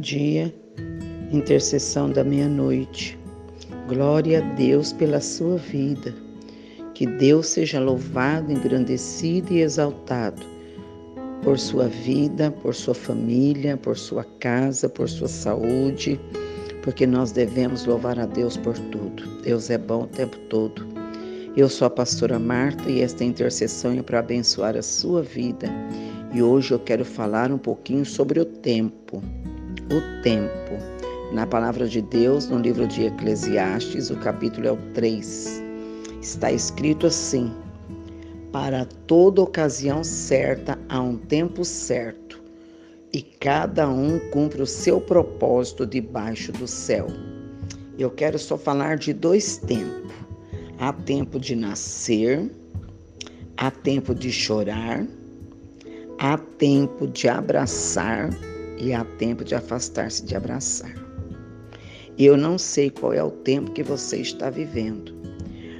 dia, intercessão da meia-noite. Glória a Deus pela sua vida. Que Deus seja louvado, engrandecido e exaltado por sua vida, por sua família, por sua casa, por sua saúde, porque nós devemos louvar a Deus por tudo. Deus é bom o tempo todo. Eu sou a pastora Marta e esta intercessão é para abençoar a sua vida. E hoje eu quero falar um pouquinho sobre o tempo o tempo. Na palavra de Deus, no livro de Eclesiastes, o capítulo é o 3. Está escrito assim: Para toda ocasião certa há um tempo certo, e cada um cumpre o seu propósito debaixo do céu. Eu quero só falar de dois tempos. Há tempo de nascer, há tempo de chorar, há tempo de abraçar e há tempo de afastar-se de abraçar. Eu não sei qual é o tempo que você está vivendo,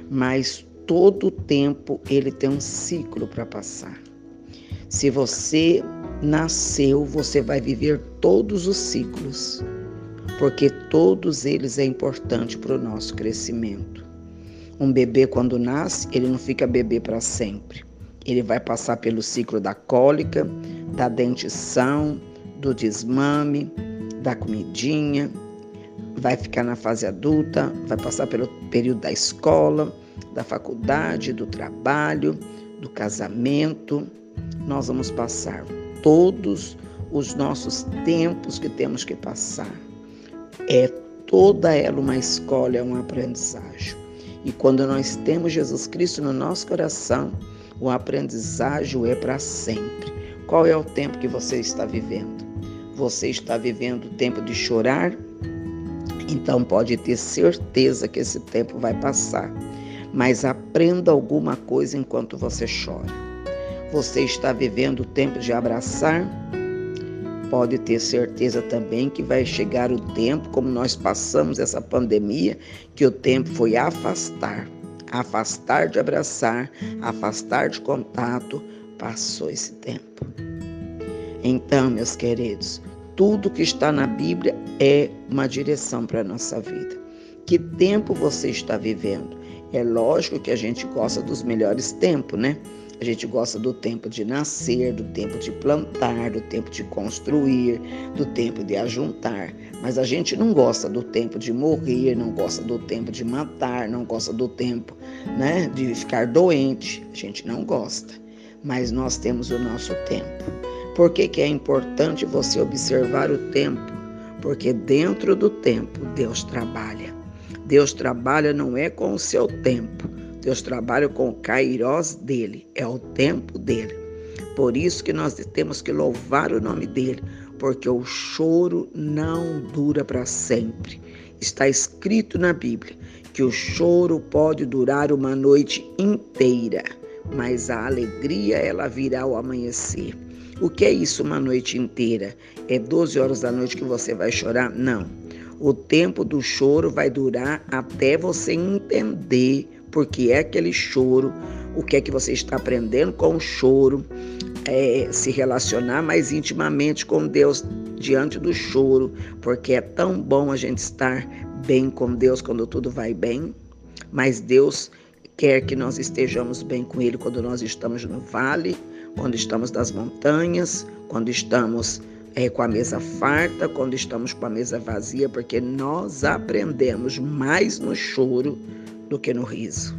mas todo tempo ele tem um ciclo para passar. Se você nasceu, você vai viver todos os ciclos, porque todos eles é importante para o nosso crescimento. Um bebê quando nasce, ele não fica bebê para sempre. Ele vai passar pelo ciclo da cólica, da dentição, do desmame, da comidinha, vai ficar na fase adulta, vai passar pelo período da escola, da faculdade, do trabalho, do casamento. Nós vamos passar todos os nossos tempos que temos que passar. É toda ela uma escola, é uma aprendizagem. E quando nós temos Jesus Cristo no nosso coração, o aprendizagem é para sempre. Qual é o tempo que você está vivendo? Você está vivendo o tempo de chorar? Então pode ter certeza que esse tempo vai passar. Mas aprenda alguma coisa enquanto você chora. Você está vivendo o tempo de abraçar? Pode ter certeza também que vai chegar o tempo, como nós passamos essa pandemia, que o tempo foi afastar. Afastar de abraçar, afastar de contato, passou esse tempo. Então, meus queridos, tudo que está na Bíblia é uma direção para a nossa vida. Que tempo você está vivendo? É lógico que a gente gosta dos melhores tempos, né? A gente gosta do tempo de nascer, do tempo de plantar, do tempo de construir, do tempo de ajuntar. Mas a gente não gosta do tempo de morrer, não gosta do tempo de matar, não gosta do tempo né, de ficar doente. A gente não gosta mas nós temos o nosso tempo. Por que, que é importante você observar o tempo? Porque dentro do tempo Deus trabalha. Deus trabalha não é com o seu tempo, Deus trabalha com o kairós dele, é o tempo dele. Por isso que nós temos que louvar o nome dele, porque o choro não dura para sempre. Está escrito na Bíblia que o choro pode durar uma noite inteira mas a alegria ela virá ao amanhecer. O que é isso uma noite inteira? É 12 horas da noite que você vai chorar? Não. O tempo do choro vai durar até você entender porque é aquele choro, o que é que você está aprendendo com o choro, é, se relacionar mais intimamente com Deus diante do choro, porque é tão bom a gente estar bem com Deus quando tudo vai bem, mas Deus quer que nós estejamos bem com Ele quando nós estamos no vale, quando estamos nas montanhas, quando estamos é, com a mesa farta, quando estamos com a mesa vazia, porque nós aprendemos mais no choro do que no riso.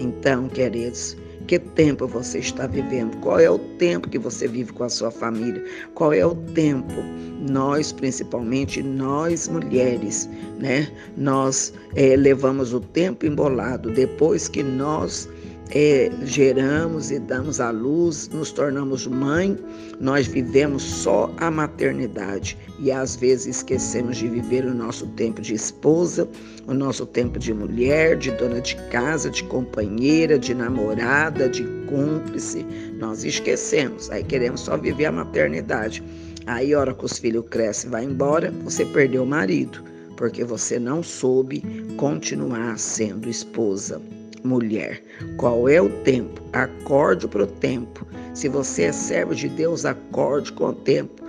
Então, queridos, que tempo você está vivendo? Qual é o tempo que você vive com a sua família? Qual é o tempo? Nós, principalmente nós mulheres, né? Nós é, levamos o tempo embolado depois que nós é, geramos e damos à luz, nos tornamos mãe, nós vivemos só a maternidade e às vezes esquecemos de viver o nosso tempo de esposa, o nosso tempo de mulher, de dona de casa, de companheira, de namorada, de cúmplice. Nós esquecemos, aí queremos só viver a maternidade. Aí, hora que os filhos crescem e vai embora, você perdeu o marido, porque você não soube continuar sendo esposa mulher. Qual é o tempo? Acorde para o tempo. Se você é servo de Deus, acorde com o tempo.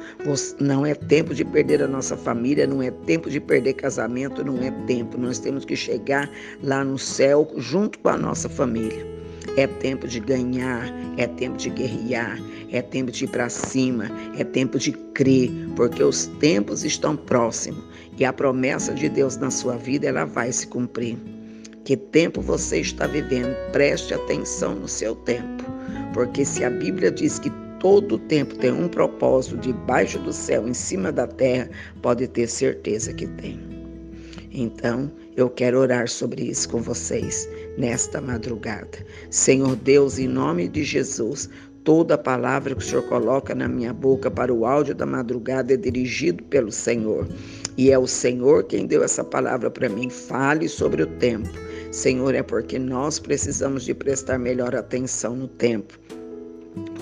Não é tempo de perder a nossa família, não é tempo de perder casamento, não é tempo. Nós temos que chegar lá no céu junto com a nossa família. É tempo de ganhar, é tempo de guerrear, é tempo de ir para cima, é tempo de crer, porque os tempos estão próximos e a promessa de Deus na sua vida ela vai se cumprir. Que tempo você está vivendo? Preste atenção no seu tempo, porque se a Bíblia diz que todo tempo tem um propósito debaixo do céu, em cima da terra, pode ter certeza que tem. Então, eu quero orar sobre isso com vocês nesta madrugada. Senhor Deus, em nome de Jesus, toda palavra que o Senhor coloca na minha boca para o áudio da madrugada é dirigido pelo Senhor. E é o Senhor quem deu essa palavra para mim. Fale sobre o tempo. Senhor, é porque nós precisamos de prestar melhor atenção no tempo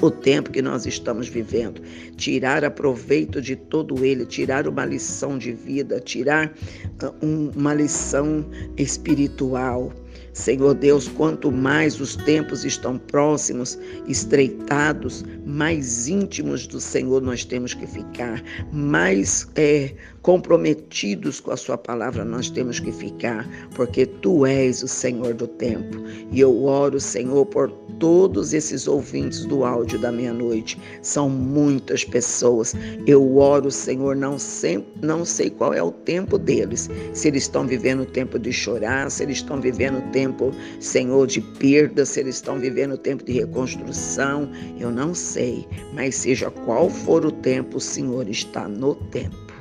o tempo que nós estamos vivendo, tirar aproveito de todo ele, tirar uma lição de vida, tirar uh, uma lição espiritual. Senhor Deus, quanto mais os tempos estão próximos, estreitados, mais íntimos do Senhor nós temos que ficar, mais é, comprometidos com a Sua palavra nós temos que ficar, porque Tu és o Senhor do tempo. E eu oro, Senhor, por todos esses ouvintes do áudio da meia-noite. São muitas pessoas. Eu oro, Senhor, não, sei, não sei qual é o tempo deles. Se eles estão vivendo o tempo de chorar, se eles estão vivendo o tempo, Senhor, de perda, se eles estão vivendo o tempo de reconstrução. Eu não sei, mas seja qual for o tempo, o Senhor está no tempo.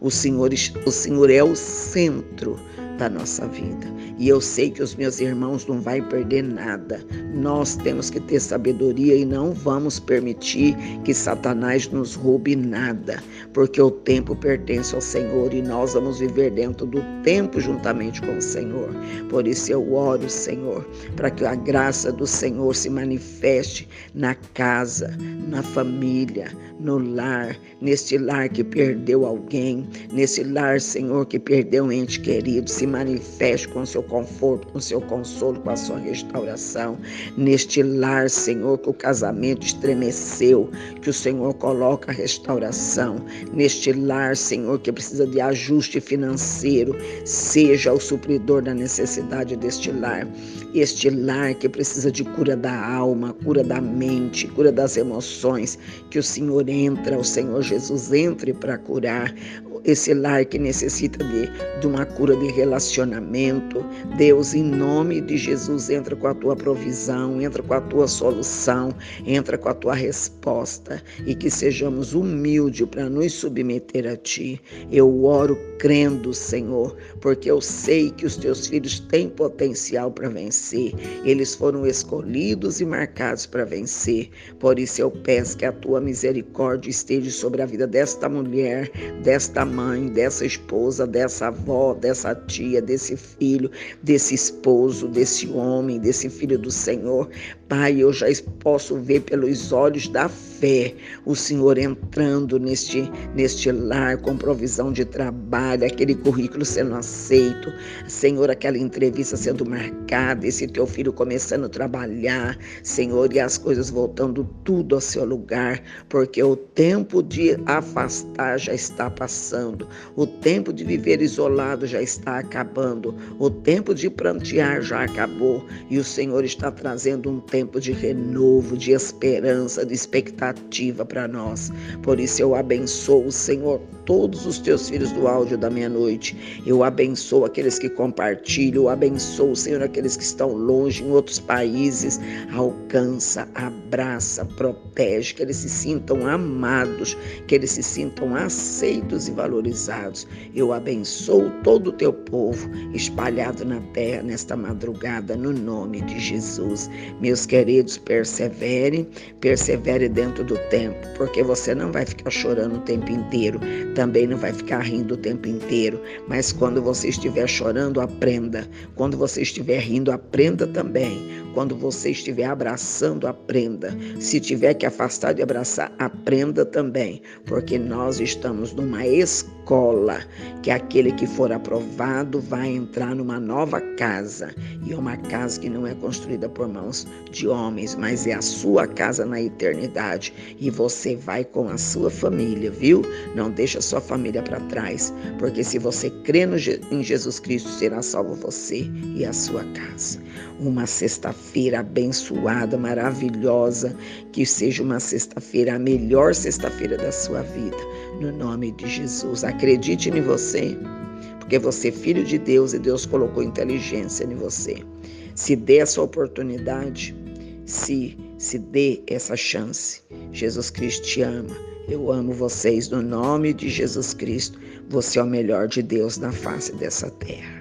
O Senhor, o Senhor é o centro da nossa vida. E eu sei que os meus irmãos não vão perder nada. Nós temos que ter sabedoria e não vamos permitir que Satanás nos roube nada, porque o tempo pertence ao Senhor e nós vamos viver dentro do tempo juntamente com o Senhor. Por isso eu oro, Senhor, para que a graça do Senhor se manifeste na casa, na família, no lar, neste lar que perdeu alguém, nesse lar, Senhor, que perdeu um ente querido, se manifeste com seu conforto, com seu consolo, com a sua restauração. Neste lar, Senhor, que o casamento estremeceu, que o Senhor coloca a restauração. Neste lar, Senhor, que precisa de ajuste financeiro, seja o supridor da necessidade deste lar. Este lar que precisa de cura da alma, cura da mente, cura das emoções, que o Senhor entra, o Senhor Jesus entre para curar esse lar que necessita de, de uma cura de relacionamento. Deus, em nome de Jesus, entra com a tua provisão, entra com a tua solução, entra com a tua resposta e que sejamos humildes para nos submeter a ti. Eu oro crendo, Senhor, porque eu sei que os teus filhos têm potencial para vencer. Eles foram escolhidos e marcados para vencer. Por isso eu peço que a tua misericórdia esteja sobre a vida desta mulher, desta mãe, dessa esposa, dessa avó, dessa tia, desse filho, desse esposo, desse homem, desse filho do Senhor. Pai, eu já posso ver pelos olhos da fé o Senhor entrando neste, neste lar com provisão de trabalho, aquele currículo sendo aceito, Senhor, aquela entrevista sendo marcada, esse teu filho começando a trabalhar, Senhor, e as coisas voltando tudo ao seu lugar, porque o tempo de afastar já está passando, o tempo de viver isolado já está acabando, o tempo de prantear já acabou e o Senhor está trazendo um tempo tempo de renovo, de esperança, de expectativa para nós. Por isso eu abençoo, Senhor, todos os teus filhos do áudio da meia-noite. Eu abençoo aqueles que compartilham, eu abençoo, Senhor, aqueles que estão longe, em outros países. Alcança, abraça, protege, que eles se sintam amados, que eles se sintam aceitos e valorizados. Eu abençoo todo o teu povo espalhado na terra nesta madrugada, no nome de Jesus. Meus queridos, persevere, persevere dentro do tempo, porque você não vai ficar chorando o tempo inteiro, também não vai ficar rindo o tempo inteiro, mas quando você estiver chorando, aprenda. Quando você estiver rindo, aprenda também. Quando você estiver abraçando, aprenda. Se tiver que afastar de abraçar, aprenda também, porque nós estamos numa escola que aquele que for aprovado vai entrar numa nova casa. E é uma casa que não é construída por mãos de homens, mas é a sua casa na eternidade. E você vai com a sua família, viu? Não deixa sua família para trás, porque se você crê no, em Jesus Cristo, será salvo você e a sua casa. Uma sexta-feira abençoada, maravilhosa, que seja uma sexta-feira, a melhor sexta-feira da sua vida, no nome de Jesus. Acredite em você, porque você é filho de Deus e Deus colocou inteligência em você. Se dê essa oportunidade, se, se dê essa chance. Jesus Cristo te ama. Eu amo vocês no nome de Jesus Cristo. Você é o melhor de Deus na face dessa terra.